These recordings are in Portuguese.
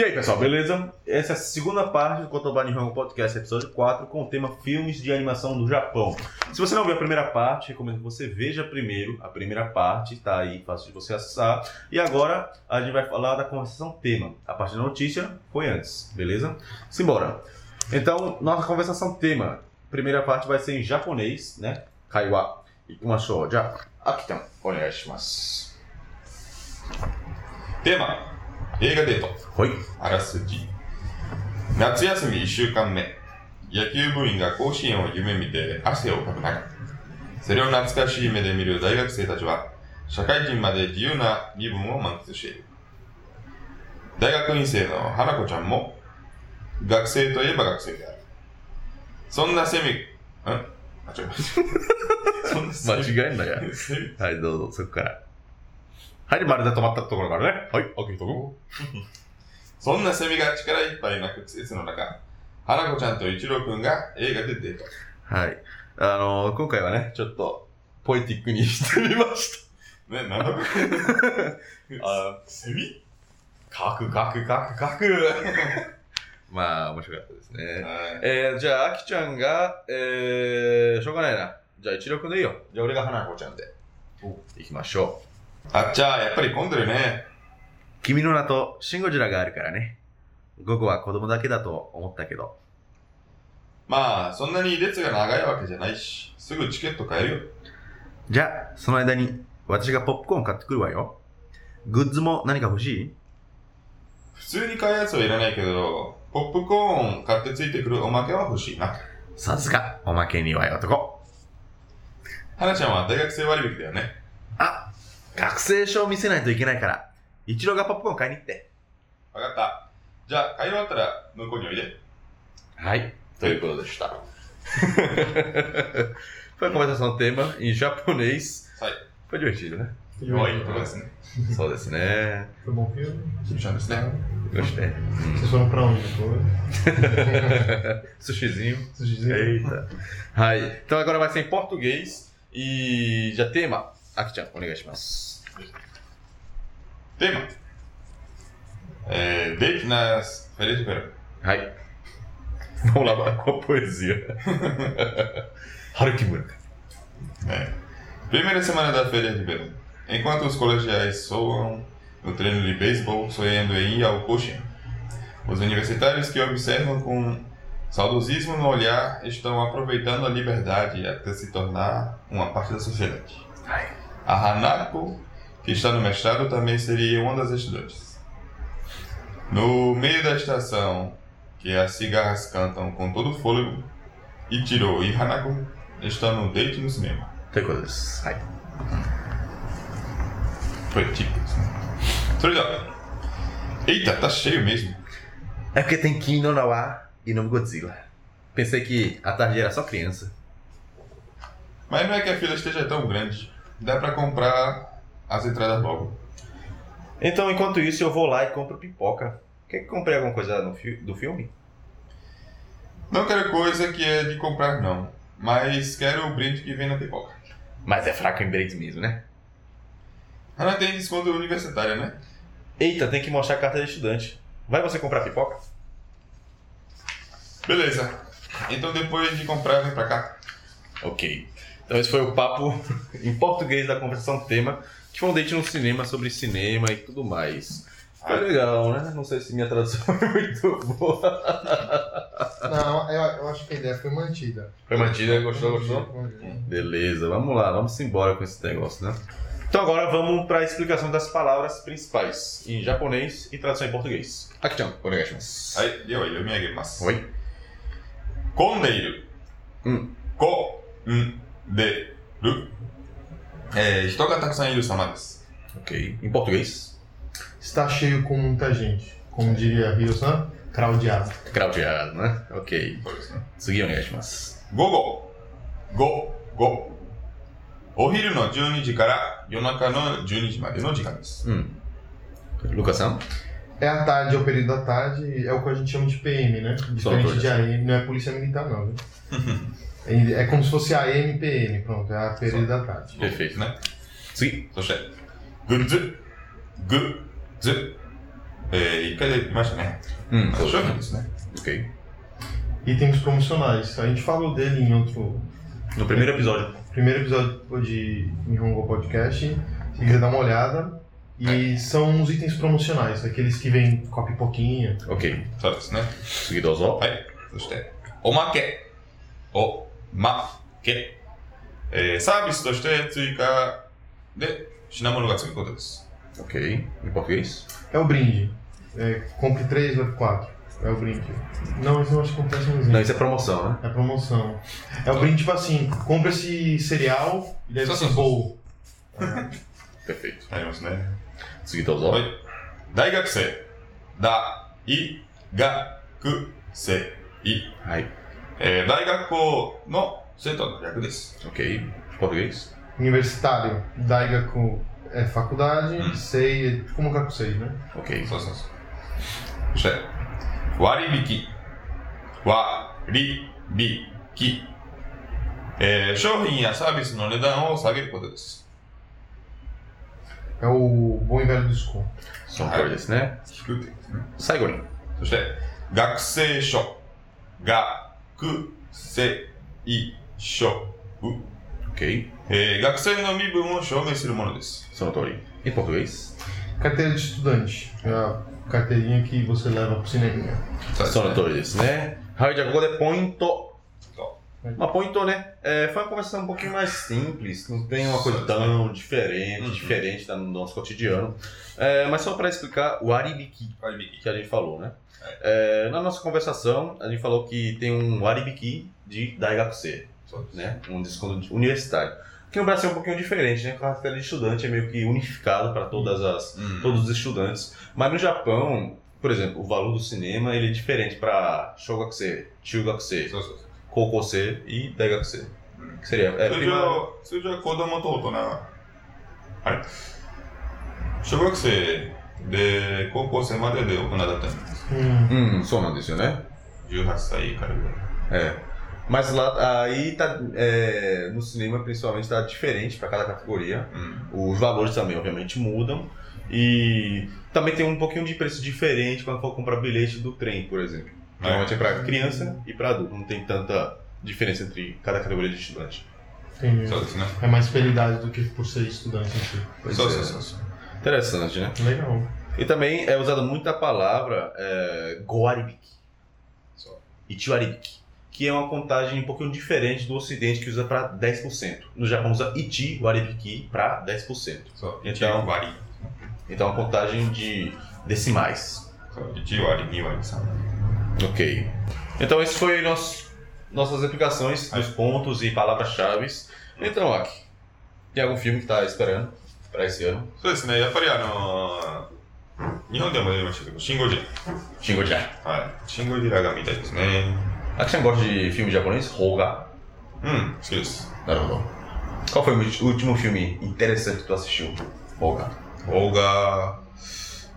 E aí, pessoal, beleza? Essa é a segunda parte do Kotoba Nihongo Podcast, episódio 4, com o tema Filmes de Animação do Japão. Se você não viu a primeira parte, recomendo que você veja primeiro a primeira parte, tá aí, fácil de você acessar. E agora a gente vai falar da conversação tema. A parte da notícia foi antes, beleza? Simbora. Então, nossa conversação tema. Primeira parte vai ser em japonês, né? Kaiwa. Ikimashou. Já, Akitan, onegaishimasu. テーマ映画デート。Oi. あらすじ。夏休み1週間目。野球部員が甲子園を夢見て汗をかく中。それを懐かしい目で見る大学生たちは社会人まで自由な身分を満喫している。大学院生の花子ちゃんも学生といえば学生である。そんなセミん？あ違う。そんなセミ間違えんなや。はい、どうぞ、そこから。はい、丸で止まったところからね。はい、開けとこそんなセミが力いっぱい鳴く季節の中、花子ちゃんと一郎くんが映画でデート。う。はい。あのー、今回はね、ちょっと、ポエティックにしてみまし ね、なんだ。あセミ？書く、書く、書く、書く。まあ、面白かったですね。はいえー、じゃあ、あきちゃんが、えー、しょうがないな。じゃあ、一郎くんでいいよ。じゃあ、俺が花子ちゃんで。行きましょう。あっちゃー、やっぱり混んでるね。君の名とシンゴジラがあるからね。午後は子供だけだと思ったけど。まあ、そんなに列が長いわけじゃないし、すぐチケット買えるよ。じゃあ、その間に私がポップコーン買ってくるわよ。グッズも何か欲しい？普通に買うやつはいらないけど、ポップコーン買ってついてくるおまけは欲しいな。さすが、おまけには男。花ちゃんは大学生割引だよね。あ、学生証見せないといけないから、一郎がポップコーン買いに行って。わかった。じゃあ、買い終わったら向こうにおいで。はい、ということでした。Foi a conversação tema em japonês. はい。 Foi divertido, né? 弱いとこですね。そうですね。 Foi bom filme? スルちゃんですね。 Gostei. Vocês foram pra onde depois? Sushizinho. Sushizinho? Eita. Hai. Então agora vai ser em português. E já tema. あきちゃん、お願いします。テーマ。É, date nas férias de verão. Vamos lá com a poesia. Primeira semana da feira de verão. Enquanto os colegiais soam no treino de beisebol, sonhando em ir ao. Os universitários que observam com saudosismo no olhar estão aproveitando a liberdade até se tornar uma parte da sociedade. Ai. A Hanako, que está no mestrado, também seria uma das estudantes. No meio da estação, que é as cigarras cantam com todo o fôlego, Ichiro e Hanako estão no deito no cinema. Tem coisas. Foi tipo isso. Eita, tá cheio mesmo. É porque tem Kim no Nawa e no Godzilla. Pensei que a tarde era só criança. Mas não é que a fila esteja tão grande. Dá pra comprar as entradas logo. Então, enquanto isso, eu vou lá e compro pipoca. Quer que comprei alguma coisa no fi- do filme? Não quero coisa que é de comprar, não. Mas quero o brinde que vem na pipoca. Mas é fraco em breaks mesmo, né? Ela tem desconto universitário, né? Eita, tem que mostrar a carta de estudante. Vai você comprar pipoca? Beleza. Então depois de comprar, vem pra cá. Ok. Então esse foi o papo em português da conversação tema, que foi um date no cinema sobre cinema e tudo mais. Foi legal, né? Não sei se minha tradução foi é muito boa. Não, eu, eu acho que a ideia foi mantida. Foi mantida? Gostou, gostou? Beleza, vamos lá, vamos embora com esse negócio, né? Então agora vamos para a explicação das palavras principais em japonês e tradução em português. Akichan, onegaishimasu. Aí, de aí eu me Oi. Kondeiru. Hum. Ko. Hum る。うん。こんでる。えー、人がたくさんいる様です。 Ok. Em português? Está cheio com muita gente. Como diria Rio-san, craudiado. Craudiado, né? Ok. そうですね。次お願いします。午後、午後。お昼の12時から夜中の12時までの時間です。 Hum. Lucas-san? É a tarde, é o período da tarde, é o que a gente chama de PM, né? Diferente todas. de AM, não é polícia militar não, viu? É como se fosse a MPM, pronto, é a período da tarde. Perfeito, né? Sim, sou chefe. Gunzu, gunzu. E cadê? Mais, né? Hum, sou chefe né? Ok. Itens promocionais. A gente falou dele em outro. No primeiro episódio. Primeiro episódio de Nihongo Podcast. Se quiser dar uma olhada. E é. são os itens promocionais, aqueles que vêm com a pipoquinha. Ok, certo, né? Seguido ó. Aí, gostei. O maquete. O. まけ。おまけ。えー、サービスとして追加で品物がつくことです。 Ok. Em português? É o brinde. É, compre 3, leve 4. É o brinde. Não, isso eu acho que acontece um Não, exemplo. isso é promoção, né? É promoção. É o brinde tipo assim, compra esse cereal e leva Só, esse só, só. bowl. Perfeito. ありますね。 Seguir do はい Zó. 大学生。だ、い、が、く、せ、い。 Aí. えー、大学校の生徒の略です。 Ok. Português? Universitário. Daigaku é faculdade, Hum. sei é como Kakusei, né? Ok. そうそうそう。そして、割引。割引。えー、商品やサービスの値段を下げることです。 É o bom e velho desconto. その通りですね。引くって言うんですね。最後に。そして、学生 証。学生証。Ok. えー、学生の身分を証明するものです。So no Tori. Em português? Carteira de estudante. É a carteirinha que você leva pro cineminha. そうです So no ね。Tori ですね。はい、じゃあここでポイント。Mas bom, então, né? É, foi uma conversa um pouquinho mais simples, não tem uma coisa tão uhum. diferente, uhum. diferente do nosso cotidiano. É, mas só para explicar o aribiki, aribiki, que a gente falou, né? É. é. na nossa conversação, a gente falou que tem um aribiki de Daigakusei, né? Um desconto universitário. Que no Brasil é um pouquinho diferente, né? O carteira de estudante é meio que unificado para todas as uhum. todos os estudantes. Mas no Japão, por exemplo, o valor do cinema ele é diferente para Shogakusei, Chugakusei. So, so. Kokose e Daigakuse. Que seria? É, 通 primário. 常、通常子供と大人、あれ小学生で高校生までで大人だったんです。 Hum. Hum, só não disso, né? 18歳からぐらい。 É. Mas lá, aí tá, é, no cinema principalmente tá diferente para cada categoria. うん。 Os valores também, obviamente, mudam. E também tem um pouquinho de preço diferente quando for comprar bilhete do trem, por exemplo. Normalmente é para criança e para adulto. Não tem tanta diferença entre cada categoria de estudante. Entendi. Só isso, né? É mais fidelidade do que por ser estudante. Né? Só, é. só, só. Interessante, né? Legal. E também é usada muito a palavra é, Goaribik e Tiwaribik, que é uma contagem um pouquinho diferente do ocidente que usa para 10%. No Japão usa Iti Waribiki para 10%. Só. Então, Iti, então é uma contagem de decimais. Só. Waribiki, Waribiki. Ok. Então esse foi nosso, nossas explicações dos pontos e palavras-chave. Então, Aki, tem algum filme que tá esperando para esse ano? そうですね。やっぱりあのー、日本でも出ましたけど、シン・ゴジ Shingo-chan. ラ。はい。シン・ゴジラが見たいですね。 Aki-chan gosta de filme japonês? Hoga. うん、好きです。 Naruto. Qual foi o ulti- último filme interessante que tu assistiu? Hoga. 邦画、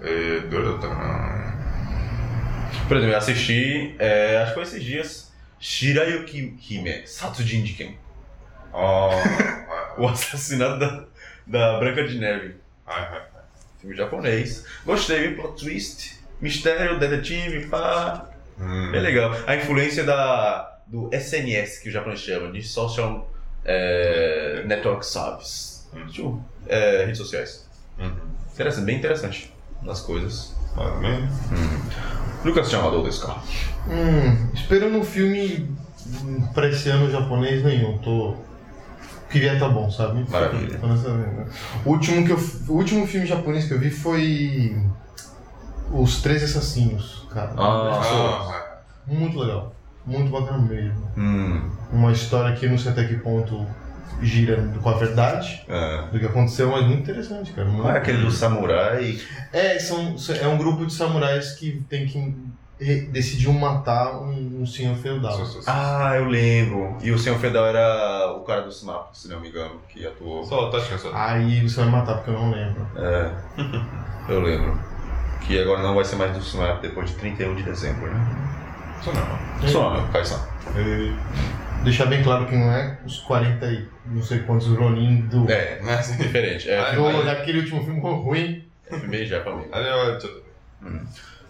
えー、どれだったかな Por exemplo, eu assisti, é, acho que foi esses dias, Shirayuki Hime, Satsujin Jiken. Oh, o assassinato da, da Branca de Neve. Filme japonês. Gostei, viu? Plot twist, mistério, detetive, pá. Hum. Bem legal. A influência da, do SNS, que o japonês chama, de Social é, Network Service. Hum. Tipo, é, redes sociais. Interessante, bem interessante nas coisas. まあね。 Lucas Chamador desse carro. Hum, esperando um filme hum, pra esse ano japonês nenhum. Tô. O que vier tá bom, sabe? Maravilha. Tô nessa linha. O último, que eu, o último filme japonês que eu vi foi. Os Três Assassinos, cara. ああ、 Ah, は Muito legal. Muito bacana mesmo. hum, Uma história que não sei até que ponto girando com a verdade é. do que aconteceu, mas muito interessante, cara. Muito é aquele do samurai. É, são, é um grupo de samurais que tem que decidiu matar um, um senhor feudal. Ah, eu lembro. E o senhor feudal era o cara do Snap, se não me engano, que atuou. Só, tá é só. Aí você vai matar porque eu não lembro. É. eu lembro. Que agora não vai ser mais do Snap depois de 31 de dezembro, né? Só não. Só não, só deixar bem claro que não é os 40 e não sei quantos Ronin do. É, mas é diferente. É, do, filme... Aquele último filme ruim. É filme já falei. É hum.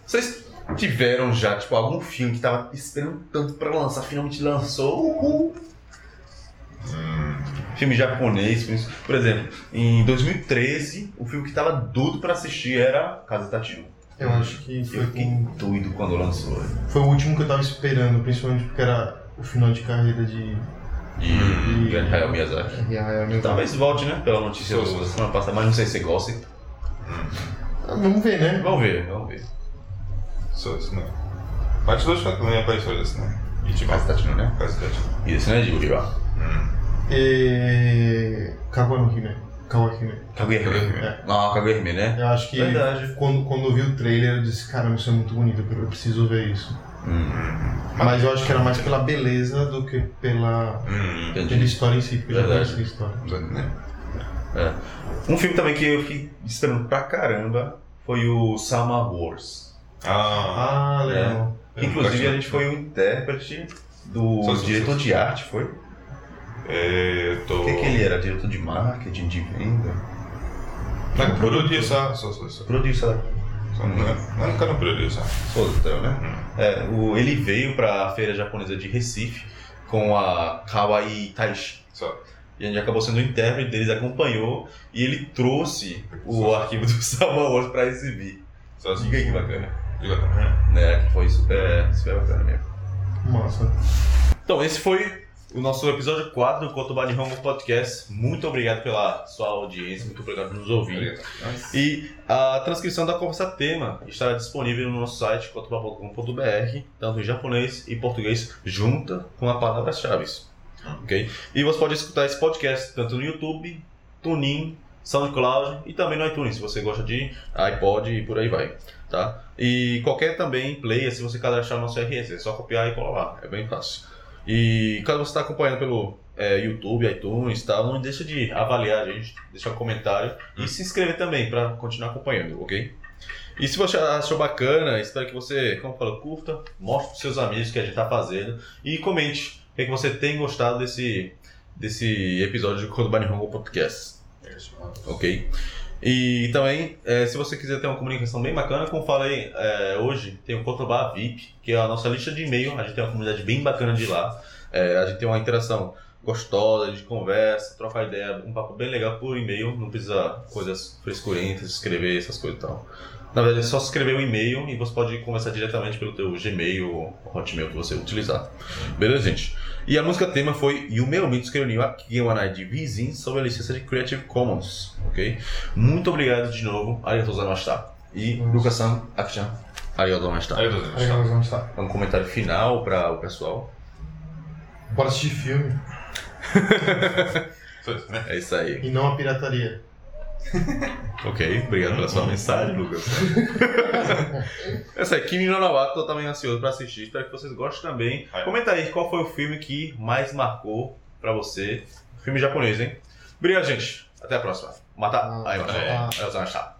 Vocês tiveram já, tipo, algum filme que tava esperando tanto pra lançar, finalmente lançou. Uhul. Hum. Filme japonês, por exemplo, em 2013, o filme que tava duro pra assistir era Casa Tatiana. Eu acho que foi. Eu fiquei doido quando lançou. Foi o último que eu tava esperando, principalmente porque era o final de carreira de. E, Hayao Miyazaki. Hayao Miyazaki. Talvez volte, né? Pela notícia do, semana passada, mas não sei se gosta. Ah, vamos ver, né? Vamos ver, vamos ver. Só isso, né? Parte 2 também apareceu desse, né? Tipo, Kazutatino, né? Kazutatino. E esse, é é, né? De Uriba. Né? Hum. E... Kaguya no Hime. Kaguya Hime. Kaguya é. Hime. Ah, Kaguya Hime, né? Eu acho que Verdade. Quando, quando eu vi o trailer, eu disse, caramba, isso é muito bonito, eu preciso ver isso. Mas eu acho que era mais pela beleza do que pela, hum, pela história em si, porque já conhecia a história. É. Um filme também que eu fiquei esperando pra caramba foi o Summer Wars. Ah, ah legal. É. Inclusive a gente foi o intérprete do diretor de arte, foi? É, tô... O que, que ele era? Diretor de marketing, de venda? Não, produtor. Produtor, só, só, só. Produtor. 何かのプロデューサーそうだったよね、うん、é, é né? uhum. é, o, ele veio para a feira japonesa de Recife com a Kawaii Taishi. Só. e a gente acabou sendo o intérprete deles acompanhou e ele trouxe o Só. arquivo do Salma Wars para exibir. Só assim. diga aí que bacana. Diga né que foi super super bacana mesmo. Massa. Então esse foi o nosso episódio 4 do Cotobani Ramo Podcast. Muito obrigado pela sua audiência, muito obrigado por nos ouvir. E a transcrição da conversa tema estará disponível no nosso site cotoba.com.br, tanto em japonês e português, junta com a palavra-chave. Ok? E você pode escutar esse podcast tanto no YouTube, TuneIn, SoundCloud e também no iTunes, se você gosta de iPod e por aí vai, tá? E qualquer também player, se você cadastrar no nosso RSS, é só copiar e colar lá, é bem fácil. E caso você está acompanhando pelo é, YouTube, iTunes e tal, não deixa de avaliar a gente, deixar um comentário e hum. se inscrever também para continuar acompanhando, ok? E se você achou bacana, espero que você, como eu falo, curta, mostre para seus amigos o que a gente está fazendo e comente o é que, você tem gostado desse, desse episódio do Kodobani Hongo Podcast. É ok? E também, eh, se você quiser ter uma comunicação bem bacana, como falei eh, hoje, tem o Kotoba VIP, que é a nossa lista de e-mail. A gente tem uma comunidade bem bacana de lá. Eh, a gente tem uma interação gostosa, de conversa, trocar ideia, um papo bem legal por e-mail. Não precisa coisas frescurentas, escrever essas coisas e tal. Na verdade, é só escrever o e-mail e você pode conversar diretamente pelo teu Gmail ou Hotmail que você utilizar. Beleza, gente? E a música tema foi Yumeo Mitsukeru ni wa é Kigewanai de Vizin sob a licença de Creative Commons, ok? Muito obrigado de novo, arigatou gozaimashita. E Lucas-san, Aki-chan, arigatou gozaimashita. Arigatou. Um comentário final para o pessoal? Bora assistir filme. é isso aí. E não a pirataria. Ok, obrigado pela sua mensagem, Lucas. Essa aqui, Kimi no Nawa, tô também ansioso pra assistir. Espero que vocês gostem também. É. Comenta aí qual foi o filme que mais marcou pra você. Filme japonês, hein? Obrigado, gente. Até a próxima. Mata. Ah, Aí, tchau. vai. Aí, vai.